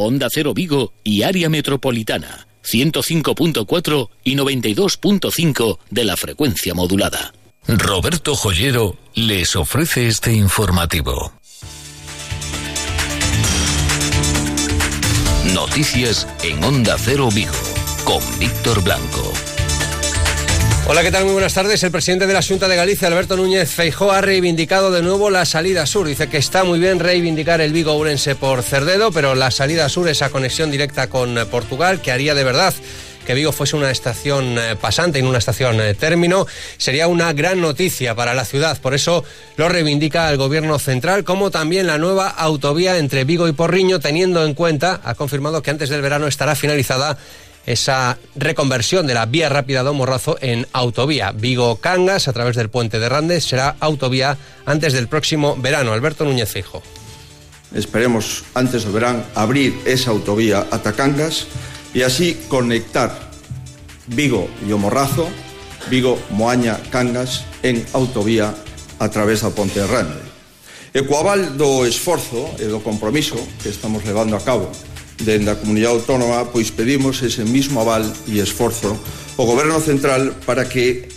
Onda Cero Vigo y área metropolitana. 105.4 y 92.5 de la frecuencia modulada. Roberto Joyero les ofrece este informativo. Noticias en Onda Cero Vigo con Víctor Blanco. Hola, ¿qué tal? Muy buenas tardes. El presidente de la Junta de Galicia, Alberto Núñez Feijó, ha reivindicado de nuevo la salida sur. Dice que está muy bien reivindicar el Vigo Urense por Cerdedo, pero la salida sur, esa conexión directa con eh, Portugal, que haría de verdad que Vigo fuese una estación eh, pasante y no una estación eh, término, sería una gran noticia para la ciudad. Por eso lo reivindica el gobierno central, como también la nueva autovía entre Vigo y Porriño, teniendo en cuenta, ha confirmado que antes del verano estará finalizada esa reconversión de la vía rápida de Morrazo en autovía. Vigo-Cangas, a través del puente de Randes, será autovía antes del próximo verano. Alberto Núñez Fijo. Esperemos antes del verano abrir esa autovía hasta Cangas y así conectar Vigo y Morrazo, Vigo, Moaña, Cangas en autovía a través del Ponte de Rande. E coaval do esforzo e do compromiso que estamos levando a cabo dende a Comunidade Autónoma, pois pedimos ese mismo aval e esforzo ao Goberno Central para que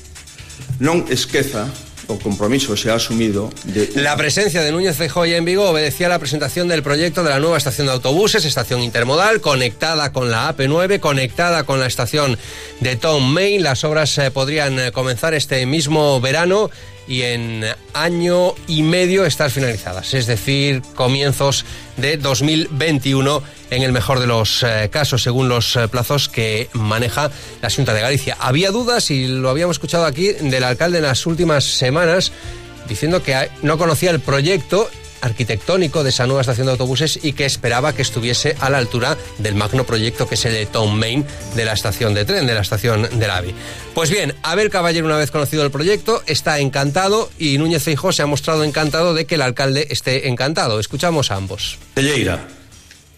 non esqueza o compromiso se ha asumido de... La presencia de Núñez Feijóo en Vigo obedecía a la presentación del proyecto de la nueva estación de autobuses, estación intermodal, conectada con la AP9, conectada con la estación de Tom Main. Las obras eh, podrían eh, comenzar este mismo verano y en año y medio estar finalizadas, es decir, comienzos de 2021 en el mejor de los eh, casos, según los eh, plazos que maneja la Junta de Galicia. Había dudas, y lo habíamos escuchado aquí, del alcalde en las últimas semanas, diciendo que no conocía el proyecto arquitectónico de esa nueva estación de autobuses y que esperaba que estuviese a la altura del magno proyecto que es el de Tom Main de la estación de tren, de la estación del AVI. Pues bien, Abel Caballero, una vez conocido el proyecto, está encantado y Núñez Feijó se ha mostrado encantado de que el alcalde esté encantado. Escuchamos a ambos. Telleira,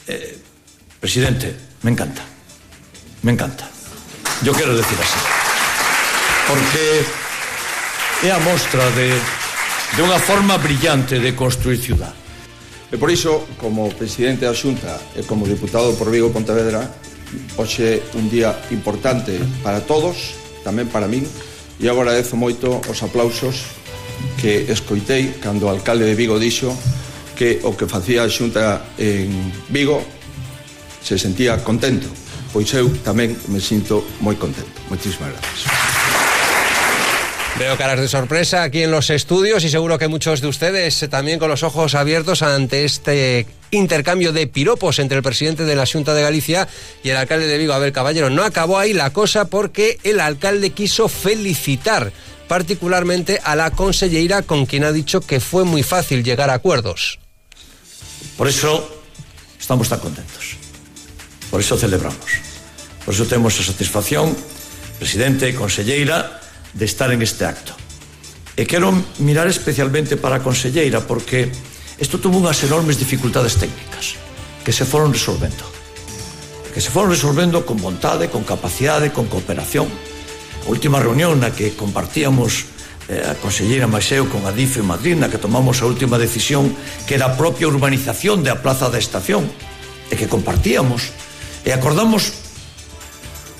eh, presidente, me encanta. Me encanta. Yo quiero decir así. Porque é a mostra de de unha forma brillante de construir ciudad. E por iso, como presidente da Xunta e como diputado por Vigo Pontevedra, hoxe un día importante para todos, tamén para min, e agradezo moito os aplausos que escoitei cando o alcalde de Vigo dixo que o que facía a Xunta en Vigo se sentía contento. Pois eu tamén me sinto moi contento. Moitísimas gracias. Veo caras de sorpresa aquí en los estudios y seguro que muchos de ustedes también con los ojos abiertos ante este intercambio de piropos entre el presidente de la Junta de Galicia y el alcalde de Vigo, Abel Caballero. No acabó ahí la cosa porque el alcalde quiso felicitar particularmente a la consellera con quien ha dicho que fue muy fácil llegar a acuerdos. Por eso estamos tan contentos. Por eso celebramos. Por eso tenemos esa satisfacción, presidente, consellera, de estar en este acto. E quero mirar especialmente para a conselleira porque isto tuvo unhas enormes dificultades técnicas que se foron resolvendo. Que se foron resolvendo con vontade, con capacidade, con cooperación. A última reunión na que compartíamos eh, a conselleira Maxeu con a DIF en Madrid na que tomamos a última decisión que era a propia urbanización da plaza da estación e que compartíamos e acordamos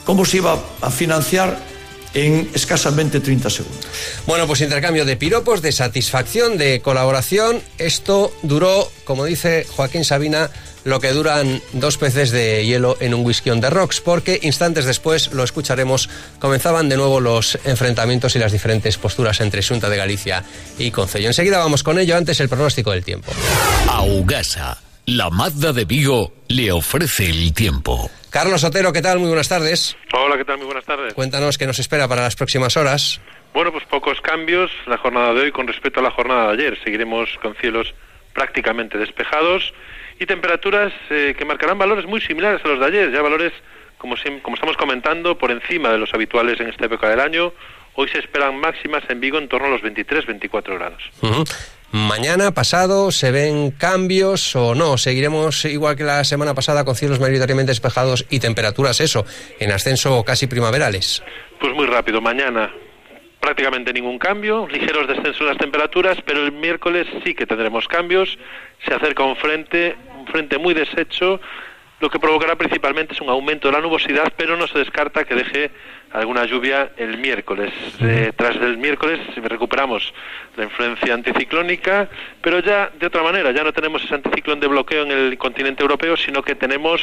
como se iba a financiar en escasamente 30 segundos. Bueno, pues intercambio de piropos, de satisfacción, de colaboración. Esto duró, como dice Joaquín Sabina, lo que duran dos peces de hielo en un whisky on the rocks, porque instantes después, lo escucharemos, comenzaban de nuevo los enfrentamientos y las diferentes posturas entre Junta de Galicia y Concello. Enseguida vamos con ello, antes el pronóstico del tiempo. Augasa, la Mazda de Vigo, le ofrece el tiempo. Carlos Otero, ¿qué tal? Muy buenas tardes. Hola, ¿qué tal? Muy buenas tardes. Cuéntanos qué nos espera para las próximas horas. Bueno, pues pocos cambios la jornada de hoy con respecto a la jornada de ayer. Seguiremos con cielos prácticamente despejados y temperaturas eh, que marcarán valores muy similares a los de ayer, ya valores, como, como estamos comentando, por encima de los habituales en esta época del año. Hoy se esperan máximas en Vigo en torno a los 23-24 grados. Mañana, pasado, ¿se ven cambios o no? ¿Seguiremos igual que la semana pasada con cielos mayoritariamente despejados y temperaturas, eso, en ascenso casi primaverales? Pues muy rápido, mañana prácticamente ningún cambio, ligeros descensos en las temperaturas, pero el miércoles sí que tendremos cambios. Se acerca un frente, un frente muy deshecho, lo que provocará principalmente es un aumento de la nubosidad, pero no se descarta que deje alguna lluvia el miércoles. Eh, tras el miércoles recuperamos la influencia anticiclónica, pero ya de otra manera, ya no tenemos ese anticiclón de bloqueo en el continente europeo, sino que tenemos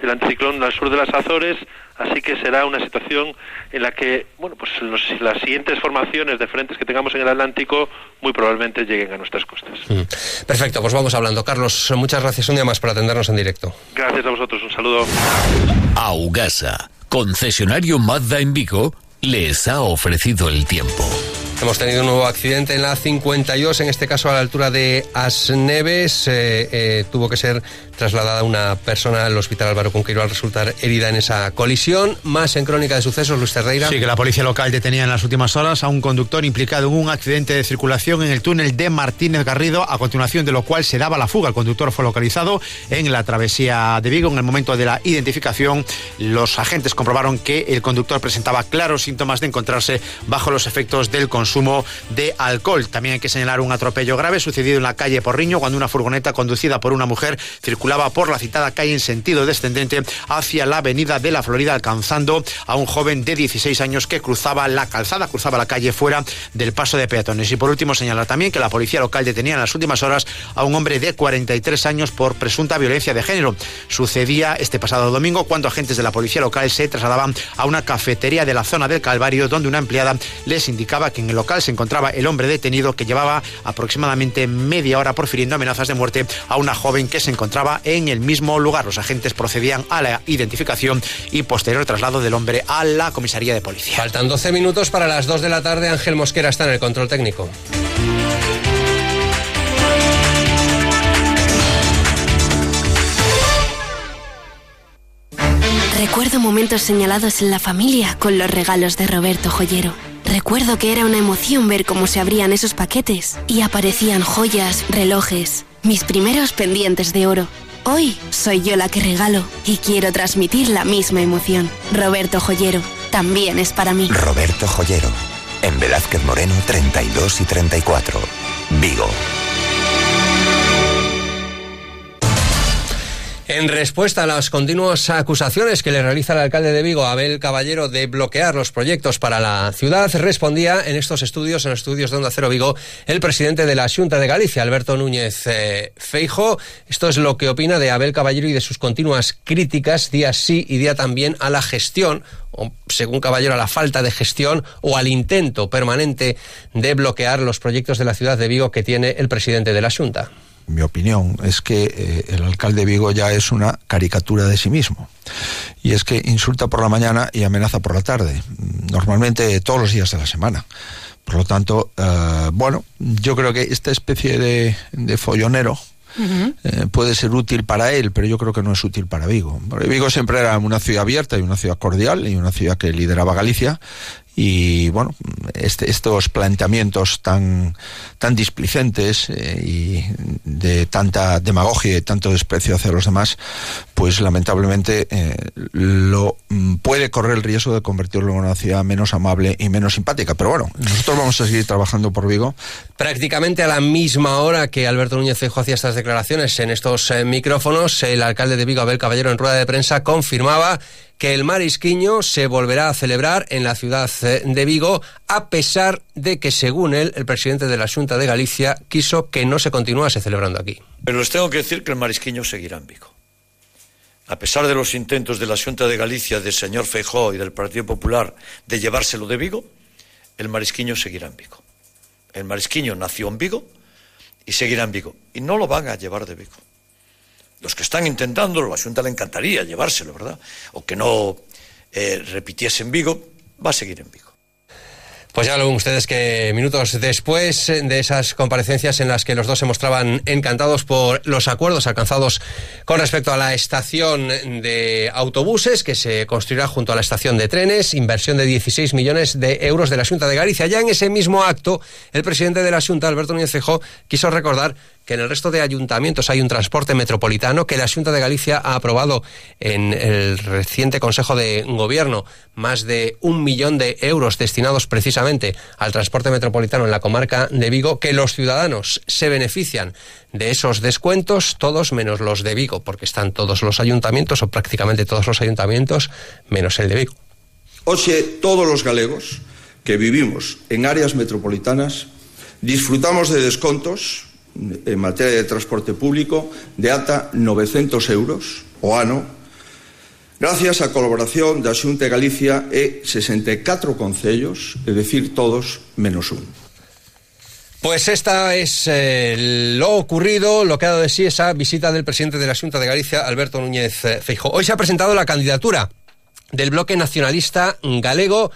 el anticiclón al sur de las Azores, así que será una situación en la que, bueno, pues las siguientes formaciones de frentes que tengamos en el Atlántico muy probablemente lleguen a nuestras costas. Perfecto, pues vamos hablando. Carlos, muchas gracias un día más por atendernos en directo. Gracias a vosotros, un saludo. Augasa concesionario Mazda en Vigo, les ha ofrecido el tiempo. Hemos tenido un nuevo accidente en la 52, en este caso a la altura de Asneves. Eh, eh, tuvo que ser trasladada una persona al hospital Álvaro Conquero al resultar herida en esa colisión. Más en crónica de sucesos, Luis Terreira. Sí, que la policía local detenía en las últimas horas a un conductor implicado en un accidente de circulación en el túnel de Martínez Garrido, a continuación de lo cual se daba la fuga. El conductor fue localizado en la travesía de Vigo. En el momento de la identificación, los agentes comprobaron que el conductor presentaba claros síntomas de encontrarse bajo los efectos del consumo consumo de alcohol. También hay que señalar un atropello grave sucedido en la calle Porriño cuando una furgoneta conducida por una mujer circulaba por la citada calle en sentido descendente hacia la avenida de la Florida alcanzando a un joven de 16 años que cruzaba la calzada, cruzaba la calle fuera del paso de peatones. Y por último señalar también que la policía local detenía en las últimas horas a un hombre de 43 años por presunta violencia de género. Sucedía este pasado domingo cuando agentes de la policía local se trasladaban a una cafetería de la zona del Calvario donde una empleada les indicaba que en el local se encontraba el hombre detenido que llevaba aproximadamente media hora profiriendo amenazas de muerte a una joven que se encontraba en el mismo lugar. Los agentes procedían a la identificación y posterior traslado del hombre a la comisaría de policía. Faltan 12 minutos para las 2 de la tarde. Ángel Mosquera está en el control técnico. Recuerdo momentos señalados en la familia con los regalos de Roberto Joyero. Recuerdo que era una emoción ver cómo se abrían esos paquetes y aparecían joyas, relojes, mis primeros pendientes de oro. Hoy soy yo la que regalo y quiero transmitir la misma emoción. Roberto Joyero, también es para mí. Roberto Joyero, en Velázquez Moreno 32 y 34, Vigo. En respuesta a las continuas acusaciones que le realiza el alcalde de Vigo, Abel Caballero, de bloquear los proyectos para la ciudad, respondía en estos estudios, en los estudios de Onda Cero Vigo, el presidente de la Junta de Galicia, Alberto Núñez eh, Feijo. Esto es lo que opina de Abel Caballero y de sus continuas críticas, día sí y día también, a la gestión o según Caballero, a la falta de gestión o al intento permanente de bloquear los proyectos de la ciudad de Vigo que tiene el presidente de la Junta mi opinión es que eh, el alcalde Vigo ya es una caricatura de sí mismo. Y es que insulta por la mañana y amenaza por la tarde, normalmente todos los días de la semana. Por lo tanto, eh, bueno, yo creo que esta especie de, de follonero, eh, puede ser útil para él, pero yo creo que no es útil para Vigo. Vigo siempre era una ciudad abierta y una ciudad cordial y una ciudad que lideraba Galicia y bueno, este, estos planteamientos tan, tan displicentes eh, y de tanta demagogia y tanto desprecio hacia los demás, pues lamentablemente eh, lo mm, puede correr el riesgo de convertirlo en una ciudad menos amable y menos simpática. Pero bueno, nosotros vamos a seguir trabajando por Vigo. Prácticamente a la misma hora que Alberto Núñez Feijóo hacía estas declaraciones en estos eh, micrófonos, el alcalde de Vigo, Abel Caballero, en rueda de prensa, confirmaba que el marisquiño se volverá a celebrar en la ciudad eh, de Vigo, a pesar de que, según él, el presidente de la Junta de Galicia quiso que no se continuase celebrando aquí. Pero les tengo que decir que el marisquiño seguirá en Vigo. A pesar de los intentos de la Junta de Galicia, del señor Feijó y del Partido Popular de llevárselo de Vigo, el marisquiño seguirá en Vigo. El marisquiño nació en Vigo y seguirá en Vigo. Y no lo van a llevar de Vigo los que están intentando, la Junta le encantaría llevárselo, ¿verdad? O que no eh, repitiese en Vigo, va a seguir en Vigo. Pues ya lo ven ustedes que minutos después de esas comparecencias en las que los dos se mostraban encantados por los acuerdos alcanzados con respecto a la estación de autobuses que se construirá junto a la estación de trenes, inversión de 16 millones de euros de la Junta de Galicia. Ya en ese mismo acto, el presidente de la Junta, Alberto Núñez quiso recordar que en el resto de ayuntamientos hay un transporte metropolitano, que la Junta de Galicia ha aprobado en el reciente Consejo de Gobierno más de un millón de euros destinados precisamente al transporte metropolitano en la comarca de Vigo, que los ciudadanos se benefician de esos descuentos, todos menos los de Vigo, porque están todos los ayuntamientos o prácticamente todos los ayuntamientos menos el de Vigo. Oxe, todos los galegos que vivimos en áreas metropolitanas disfrutamos de descontos en materia de transporte público de ata 900 euros o ano gracias á colaboración da Xunta de Galicia e 64 concellos, é dicir, todos menos un. Pues esta es eh, lo ocurrido, lo que ha dado de sí esa visita del presidente de la Junta de Galicia, Alberto Núñez eh, Feijo. Hoy se ha presentado la candidatura del bloque nacionalista galego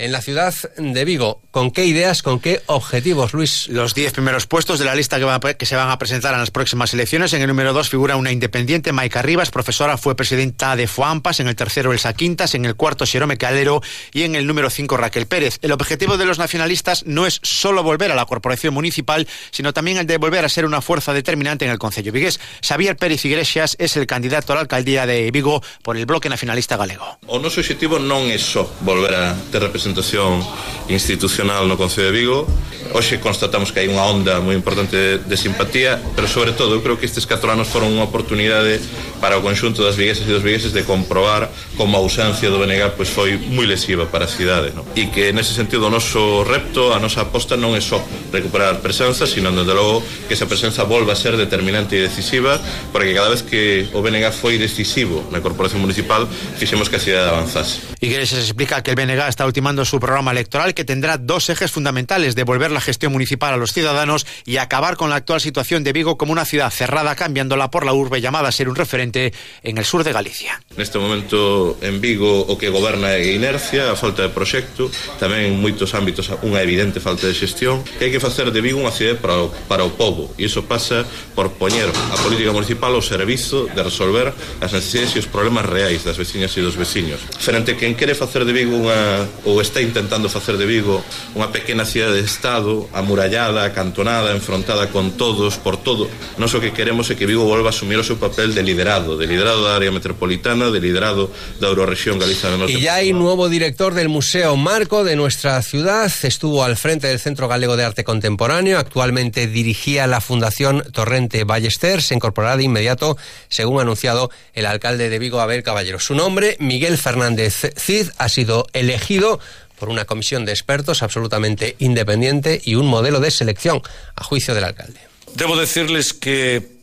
en la ciudad de Vigo. ¿Con qué ideas, con qué objetivos, Luis? Los diez primeros puestos de la lista que, que se van a presentar en las próximas elecciones. En el número dos figura una independiente, Maica Rivas, profesora, fue presidenta de FOAMPAS. En el tercero, Elsa Quintas. En el cuarto, Xerome Calero. Y en el número cinco, Raquel Pérez. El objetivo de los nacionalistas no es solo volver a la corporación municipal, sino también el de volver a ser una fuerza determinante en el Concello Vigués. Xavier Pérez Iglesias es el candidato a la alcaldía de Vigo por el bloque nacionalista galego. O noso objetivo non é só volver a ter representación representación institucional no Concello de Vigo. Hoxe constatamos que hai unha onda moi importante de, de simpatía, pero sobre todo eu creo que estes 4 anos foron unha oportunidade para o conxunto das vigueses e dos vigueses de comprobar como a ausencia do BNG pois foi moi lesiva para a cidade, no? E que nese sentido o noso repto, a nosa aposta non é só recuperar presenza, sino desde logo que esa presenza volva a ser determinante e decisiva, porque cada vez que o BNG foi decisivo na corporación municipal, fixemos que a cidade avanzase. Iglesias explica que el BNG está ultimando su programa electoral que tendrá dos ejes fundamentales, devolver la gestión municipal a los ciudadanos y acabar con la actual situación de Vigo como una ciudad cerrada, cambiándola por la urbe llamada a ser un referente en el sur de Galicia. Neste momento en Vigo o que goberna é inercia, a falta de proxecto, tamén en moitos ámbitos unha evidente falta de xestión, que hai que facer de Vigo unha cidade para o, para o povo, e iso pasa por poñer a política municipal ao servizo de resolver as necesidades e os problemas reais das veciñas e dos veciños. Frente a quen quere facer de Vigo unha, ou está intentando facer de Vigo unha pequena cidade de Estado amurallada, acantonada, enfrontada con todos, por todo. Nos o que queremos é que Vigo volva a asumir o seu papel de liderado, de liderado da área metropolitana, de liderado da Euroregión Galiza. Y ya hay nuevo director del Museo Marco de nuestra ciudad. Estuvo al frente del Centro Galego de Arte Contemporáneo. Actualmente dirigía la Fundación Torrente Ballester. Se incorporará de inmediato, según ha anunciado el alcalde de Vigo, Abel Caballero. Su nombre, Miguel Fernández Cid, ha sido elegido por una comisión de expertos absolutamente independiente y un modelo de selección a juicio del alcalde. Debo decirles que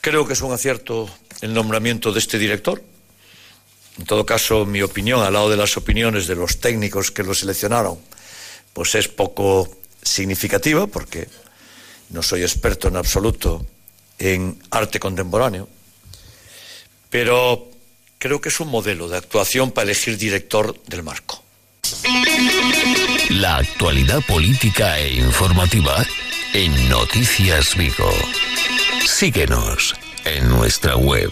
creo que es un acierto el nombramiento de este director. En todo caso, mi opinión, al lado de las opiniones de los técnicos que lo seleccionaron, pues es poco significativa porque no soy experto en absoluto en arte contemporáneo, pero creo que es un modelo de actuación para elegir director del marco. La actualidad política e informativa en Noticias Vigo. Síguenos en nuestra web.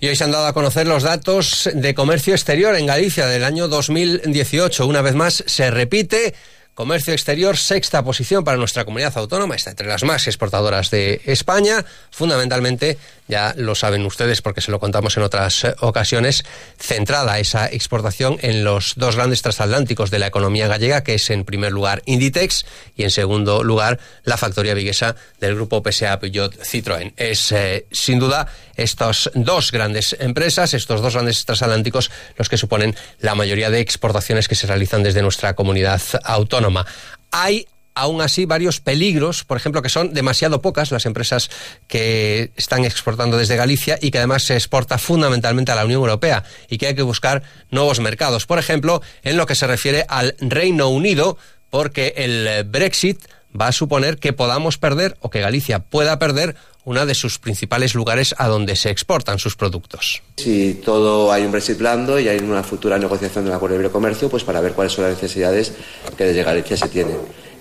Y hoy se han dado a conocer los datos de comercio exterior en Galicia del año 2018. Una vez más se repite Comercio exterior, sexta posición para nuestra comunidad autónoma, está entre las más exportadoras de España. Fundamentalmente, ya lo saben ustedes porque se lo contamos en otras eh, ocasiones, centrada esa exportación en los dos grandes transatlánticos de la economía gallega, que es en primer lugar Inditex y en segundo lugar la factoría viguesa del grupo PSA Peugeot Citroën. Es eh, sin duda estas dos grandes empresas, estos dos grandes transatlánticos, los que suponen la mayoría de exportaciones que se realizan desde nuestra comunidad autónoma. Hay aún así varios peligros, por ejemplo, que son demasiado pocas las empresas que están exportando desde Galicia y que además se exporta fundamentalmente a la Unión Europea y que hay que buscar nuevos mercados. Por ejemplo, en lo que se refiere al Reino Unido, porque el Brexit va a suponer que podamos perder o que Galicia pueda perder una de sus principales lugares a donde se exportan sus productos. Si todo hay un Brexit blando y hay una futura negociación del acuerdo de libre comercio, pues para ver cuáles son las necesidades que desde Galicia se tienen.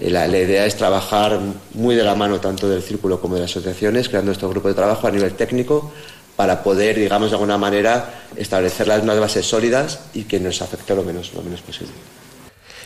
La, la, idea es trabajar muy de la mano tanto del círculo como de las asociaciones, creando estos grupos de trabajo a nivel técnico para poder, digamos, de alguna manera establecer las unas bases sólidas y que nos afecte lo menos, lo menos posible.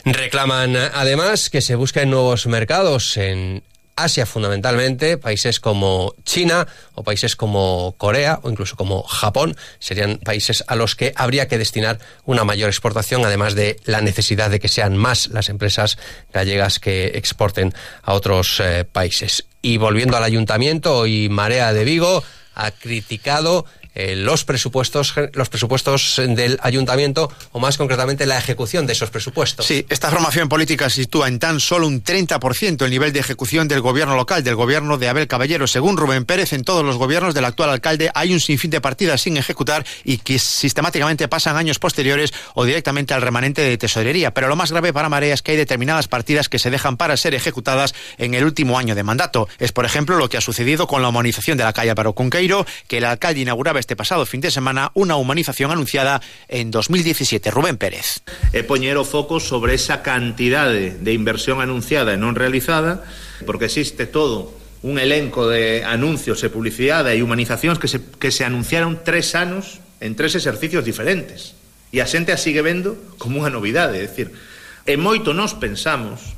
Reclaman además que se busquen nuevos mercados en Asia fundamentalmente, países como China o países como Corea o incluso como Japón serían países a los que habría que destinar una mayor exportación, además de la necesidad de que sean más las empresas gallegas que exporten a otros eh, países. Y volviendo al ayuntamiento, y Marea de Vigo ha criticado eh, los presupuestos los presupuestos del ayuntamiento o más concretamente la ejecución de esos presupuestos. Sí, esta formación política sitúa en tan solo un 30% el nivel de ejecución del gobierno local, del gobierno de Abel Caballero. Según Rubén Pérez, en todos los gobiernos del actual alcalde hay un sinfín de partidas sin ejecutar y que sistemáticamente pasan años posteriores o directamente al remanente de tesorería. Pero lo más grave para Marea es que hay determinadas partidas que se dejan para ser ejecutadas en el último año de mandato. Es, por ejemplo, lo que ha sucedido con la humanización de la calle Álvaro Cunqueiro, que el alcalde inauguraba este pasado fin de semana unha humanización anunciada en 2017. Rubén Pérez. E poñer o foco sobre esa cantidade de inversión anunciada e non realizada, porque existe todo un elenco de anuncios e publicidade e humanizacións que se, que se anunciaron tres anos en tres exercicios diferentes. E a xente a sigue vendo como unha novidade, é dicir, e moito nos pensamos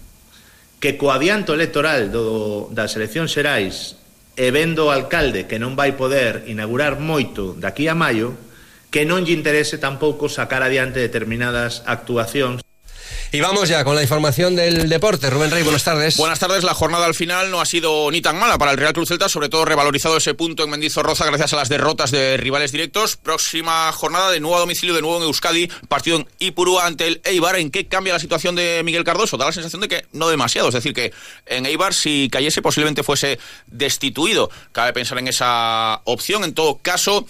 que co adianto electoral do, das eleccións xerais e vendo o alcalde que non vai poder inaugurar moito daqui a maio, que non lle interese tampouco sacar adiante determinadas actuacións Y vamos ya con la información del deporte. Rubén Rey, buenas tardes. Buenas tardes. La jornada al final no ha sido ni tan mala para el Real Cruz Celta, sobre todo revalorizado ese punto en Mendizorroza gracias a las derrotas de rivales directos. Próxima jornada de nuevo a domicilio, de nuevo en Euskadi, partido en Ipurúa ante el Eibar. ¿En qué cambia la situación de Miguel Cardoso? Da la sensación de que no demasiado. Es decir, que en Eibar, si cayese, posiblemente fuese destituido. Cabe pensar en esa opción. En todo caso.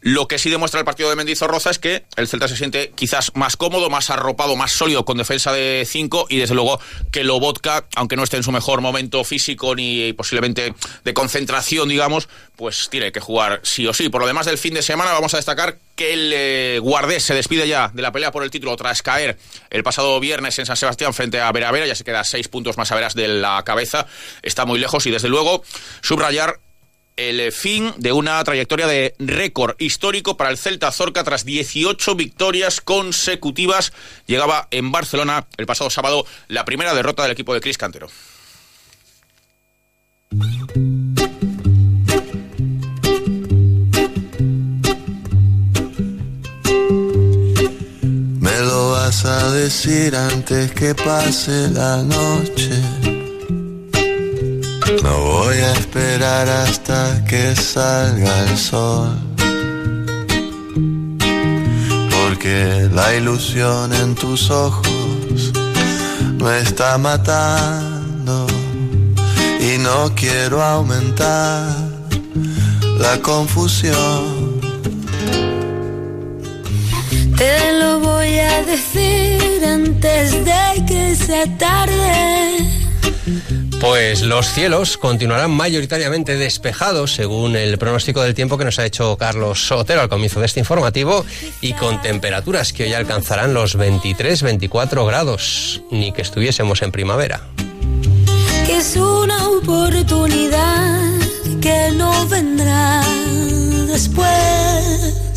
Lo que sí demuestra el partido de Mendizorroza es que el Celta se siente quizás más cómodo, más arropado, más sólido con defensa de 5 y desde luego que lo vodka, aunque no esté en su mejor momento físico ni posiblemente de concentración, digamos, pues tiene que jugar sí o sí. Por lo demás del fin de semana vamos a destacar que el eh, Guardés se despide ya de la pelea por el título tras caer el pasado viernes en San Sebastián frente a Vera Vera, ya se queda seis puntos más a veras de la cabeza, está muy lejos y desde luego subrayar el fin de una trayectoria de récord histórico para el Celta Zorca tras 18 victorias consecutivas. Llegaba en Barcelona el pasado sábado la primera derrota del equipo de Cris Cantero. Me lo vas a decir antes que pase la noche no voy a esperar hasta que salga el sol. Porque la ilusión en tus ojos me está matando y no quiero aumentar la confusión. Te lo voy a decir antes de que sea tarde pues los cielos continuarán mayoritariamente despejados, según el pronóstico del tiempo que nos ha hecho Carlos Sotero al comienzo de este informativo, y con temperaturas que hoy alcanzarán los 23-24 grados, ni que estuviésemos en primavera. Es una oportunidad que no vendrá después.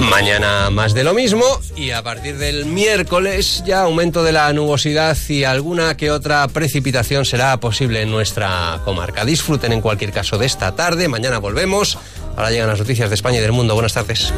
Mañana más de lo mismo y a partir del miércoles ya aumento de la nubosidad y alguna que otra precipitación será posible en nuestra comarca. Disfruten en cualquier caso de esta tarde, mañana volvemos. Ahora llegan las noticias de España y del mundo. Buenas tardes.